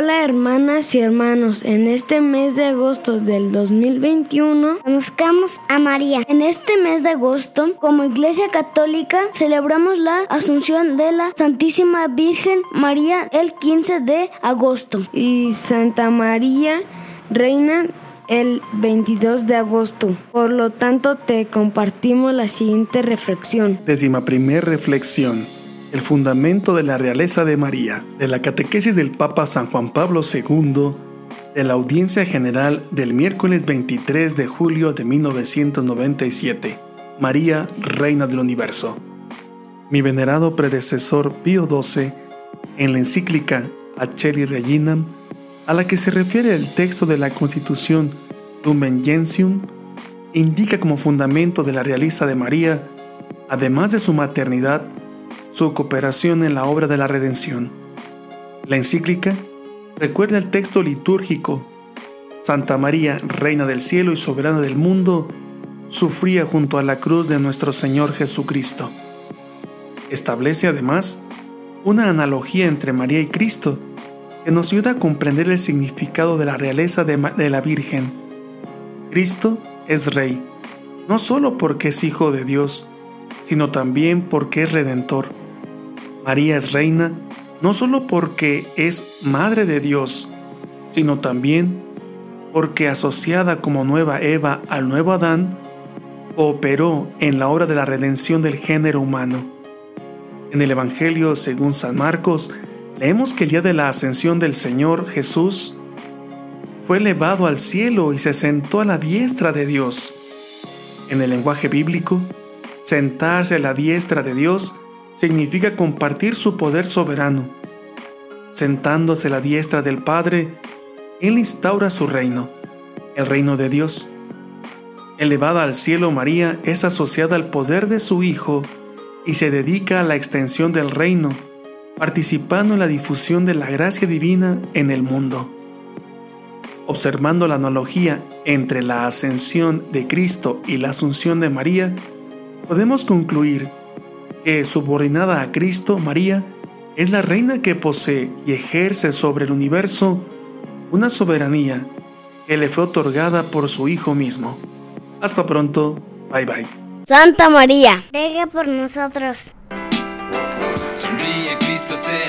Hola hermanas y hermanos, en este mes de agosto del 2021 conozcamos a María. En este mes de agosto, como Iglesia Católica, celebramos la Asunción de la Santísima Virgen María el 15 de agosto y Santa María, Reina el 22 de agosto. Por lo tanto, te compartimos la siguiente reflexión. Décima primer reflexión. El fundamento de la realeza de María, de la catequesis del Papa San Juan Pablo II, de la audiencia general del miércoles 23 de julio de 1997. María, Reina del Universo. Mi venerado predecesor Pío XII, en la encíclica Acheli Reginam, a la que se refiere el texto de la Constitución Lumen Gentium, indica como fundamento de la realeza de María, además de su maternidad, su cooperación en la obra de la redención. La encíclica recuerda el texto litúrgico Santa María, Reina del cielo y soberana del mundo, sufría junto a la cruz de nuestro Señor Jesucristo. Establece además una analogía entre María y Cristo que nos ayuda a comprender el significado de la realeza de, la Virgen. Cristo es Rey, no solo porque es Hijo de Dios, sino también porque es Redentor. María es reina no solo porque es Madre de Dios, sino también porque asociada como nueva Eva al nuevo Adán, operó en la obra de la redención del género humano. En el Evangelio según San Marcos, leemos que el día de la ascensión del Señor Jesús fue elevado al cielo y se sentó a la diestra de Dios. En el lenguaje bíblico, sentarse a la diestra de Dios significa compartir su poder soberano. Sentándose a la diestra del Padre, Él instaura su reino, el reino de Dios. Elevada al cielo, María es asociada al poder de su Hijo y se dedica a la extensión del reino, participando en la difusión de la gracia divina en el mundo. Observando la analogía entre la ascensión de Cristo y la asunción de María, podemos concluir que, subordinada a Cristo, María es la reina que posee y ejerce sobre el universo una soberanía que le fue otorgada por su Hijo mismo. Hasta pronto, bye bye. Santa María, ruega por nosotros. Sonríe, Cristo te ama.